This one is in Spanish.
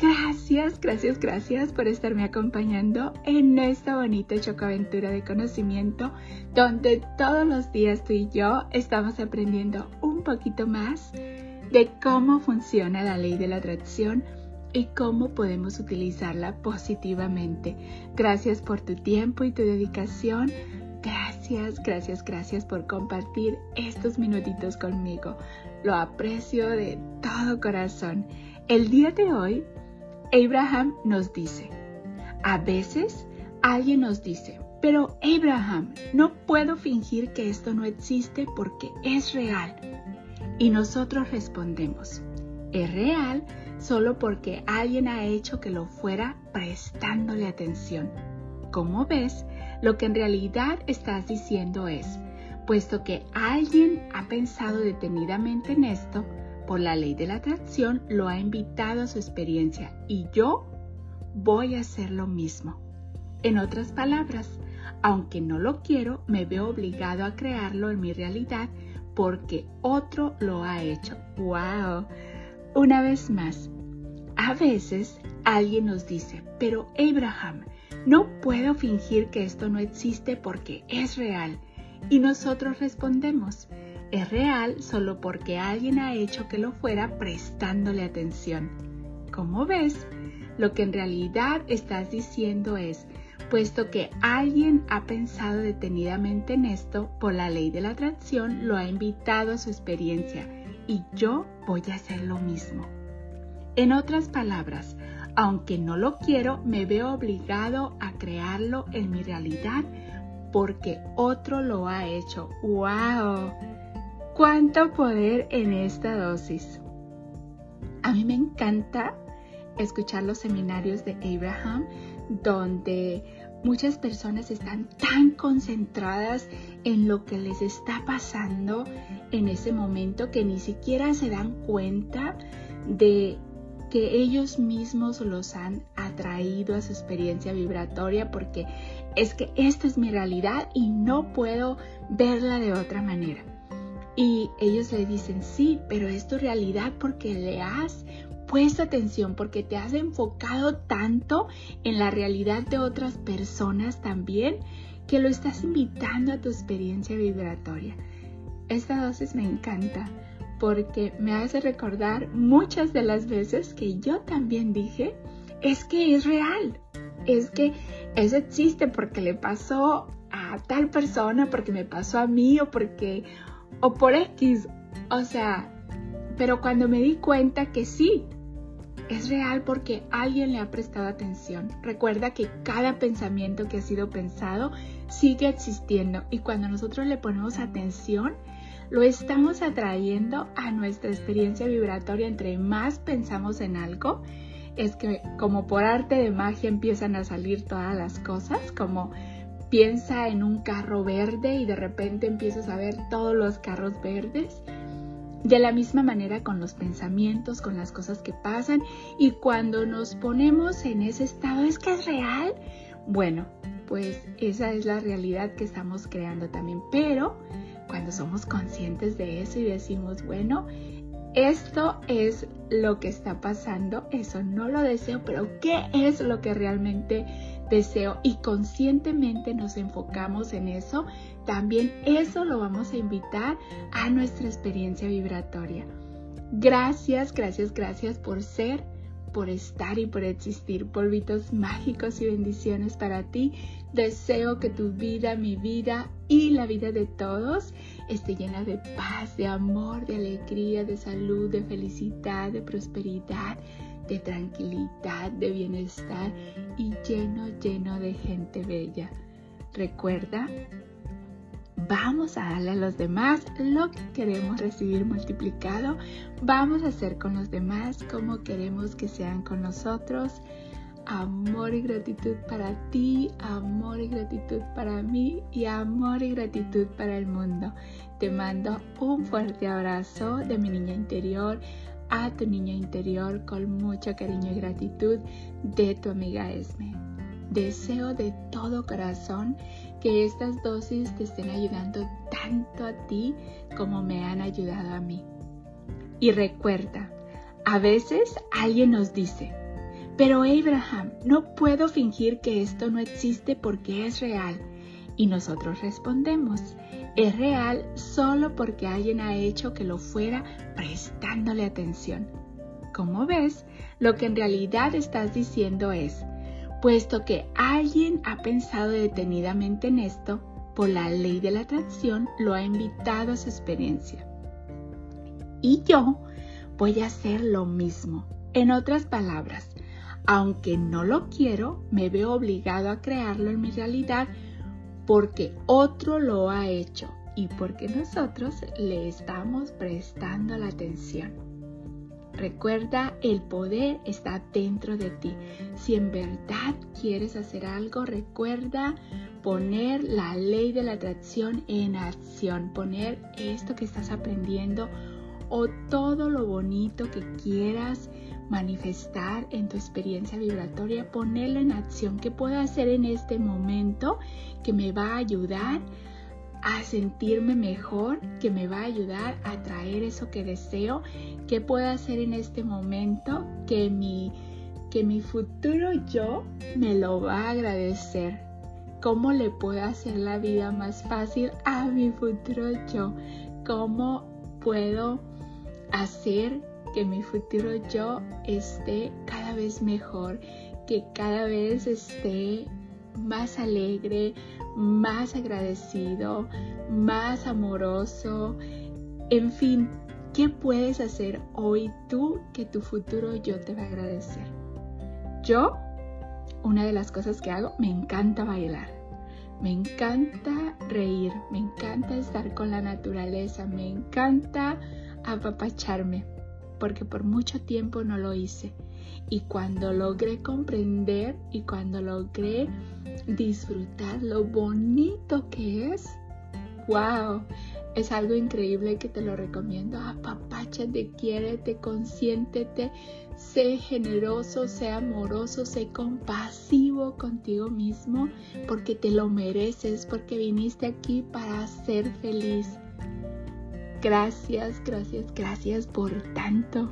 Gracias, gracias, gracias por estarme acompañando en esta bonita chocaventura de conocimiento donde todos los días tú y yo estamos aprendiendo un poquito más de cómo funciona la ley de la atracción y cómo podemos utilizarla positivamente. Gracias por tu tiempo y tu dedicación. Gracias, gracias, gracias por compartir estos minutitos conmigo. Lo aprecio de todo corazón. El día de hoy Abraham nos dice, a veces alguien nos dice, pero Abraham, no puedo fingir que esto no existe porque es real. Y nosotros respondemos, es real solo porque alguien ha hecho que lo fuera prestándole atención. Como ves, lo que en realidad estás diciendo es, puesto que alguien ha pensado detenidamente en esto, por la ley de la atracción lo ha invitado a su experiencia y yo voy a hacer lo mismo. En otras palabras, aunque no lo quiero, me veo obligado a crearlo en mi realidad porque otro lo ha hecho. ¡Wow! Una vez más, a veces alguien nos dice, pero Abraham, no puedo fingir que esto no existe porque es real. Y nosotros respondemos, es real solo porque alguien ha hecho que lo fuera prestándole atención. Como ves, lo que en realidad estás diciendo es, puesto que alguien ha pensado detenidamente en esto, por la ley de la atracción lo ha invitado a su experiencia y yo voy a hacer lo mismo. En otras palabras, aunque no lo quiero, me veo obligado a crearlo en mi realidad porque otro lo ha hecho. ¡Wow! Cuánto poder en esta dosis. A mí me encanta escuchar los seminarios de Abraham donde muchas personas están tan concentradas en lo que les está pasando en ese momento que ni siquiera se dan cuenta de que ellos mismos los han atraído a su experiencia vibratoria porque es que esta es mi realidad y no puedo verla de otra manera. Y ellos le dicen, sí, pero es tu realidad porque le has puesto atención, porque te has enfocado tanto en la realidad de otras personas también, que lo estás invitando a tu experiencia vibratoria. Esta dosis me encanta porque me hace recordar muchas de las veces que yo también dije, es que es real, es que eso existe porque le pasó a tal persona, porque me pasó a mí o porque o por X. O sea, pero cuando me di cuenta que sí, es real porque alguien le ha prestado atención. Recuerda que cada pensamiento que ha sido pensado sigue existiendo y cuando nosotros le ponemos atención, lo estamos atrayendo a nuestra experiencia vibratoria. Entre más pensamos en algo, es que como por arte de magia empiezan a salir todas las cosas, como piensa en un carro verde y de repente empiezas a ver todos los carros verdes. De la misma manera con los pensamientos, con las cosas que pasan y cuando nos ponemos en ese estado, ¿es que es real? Bueno, pues esa es la realidad que estamos creando también. Pero cuando somos conscientes de eso y decimos, bueno, esto es lo que está pasando, eso no lo deseo, pero ¿qué es lo que realmente deseo y conscientemente nos enfocamos en eso, también eso lo vamos a invitar a nuestra experiencia vibratoria. Gracias, gracias, gracias por ser, por estar y por existir. Polvitos mágicos y bendiciones para ti. Deseo que tu vida, mi vida y la vida de todos esté llena de paz, de amor, de alegría, de salud, de felicidad, de prosperidad de tranquilidad, de bienestar y lleno, lleno de gente bella. Recuerda, vamos a darle a los demás lo que queremos recibir multiplicado. Vamos a hacer con los demás como queremos que sean con nosotros. amor y gratitud para ti, amor y gratitud para mí y amor y gratitud para el mundo. Te mando un fuerte abrazo de mi niña interior a tu niña interior con mucho cariño y gratitud de tu amiga Esme. Deseo de todo corazón que estas dosis te estén ayudando tanto a ti como me han ayudado a mí. Y recuerda, a veces alguien nos dice, pero Abraham, no puedo fingir que esto no existe porque es real. Y nosotros respondemos, es real solo porque alguien ha hecho que lo fuera prestándole atención. Como ves, lo que en realidad estás diciendo es, puesto que alguien ha pensado detenidamente en esto, por la ley de la atracción lo ha invitado a su experiencia. Y yo voy a hacer lo mismo. En otras palabras, aunque no lo quiero, me veo obligado a crearlo en mi realidad porque otro lo ha hecho y porque nosotros le estamos prestando la atención. Recuerda, el poder está dentro de ti. Si en verdad quieres hacer algo, recuerda poner la ley de la atracción en acción, poner esto que estás aprendiendo o todo lo bonito que quieras manifestar en tu experiencia vibratoria, ponerlo en acción. ¿Qué puedo hacer en este momento que me va a ayudar a sentirme mejor, que me va a ayudar a traer eso que deseo? ¿Qué puedo hacer en este momento que mi, que mi futuro yo me lo va a agradecer? ¿Cómo le puedo hacer la vida más fácil a mi futuro yo? ¿Cómo puedo hacer que mi futuro yo esté cada vez mejor, que cada vez esté más alegre, más agradecido, más amoroso. En fin, ¿qué puedes hacer hoy tú que tu futuro yo te va a agradecer? Yo, una de las cosas que hago, me encanta bailar. Me encanta reír, me encanta estar con la naturaleza, me encanta apapacharme porque por mucho tiempo no lo hice. Y cuando logré comprender y cuando logré disfrutar lo bonito que es, wow, es algo increíble que te lo recomiendo. Apapáchate, quiérete, consiéntete, sé generoso, sé amoroso, sé compasivo contigo mismo, porque te lo mereces, porque viniste aquí para ser feliz. Gracias, gracias, gracias por tanto.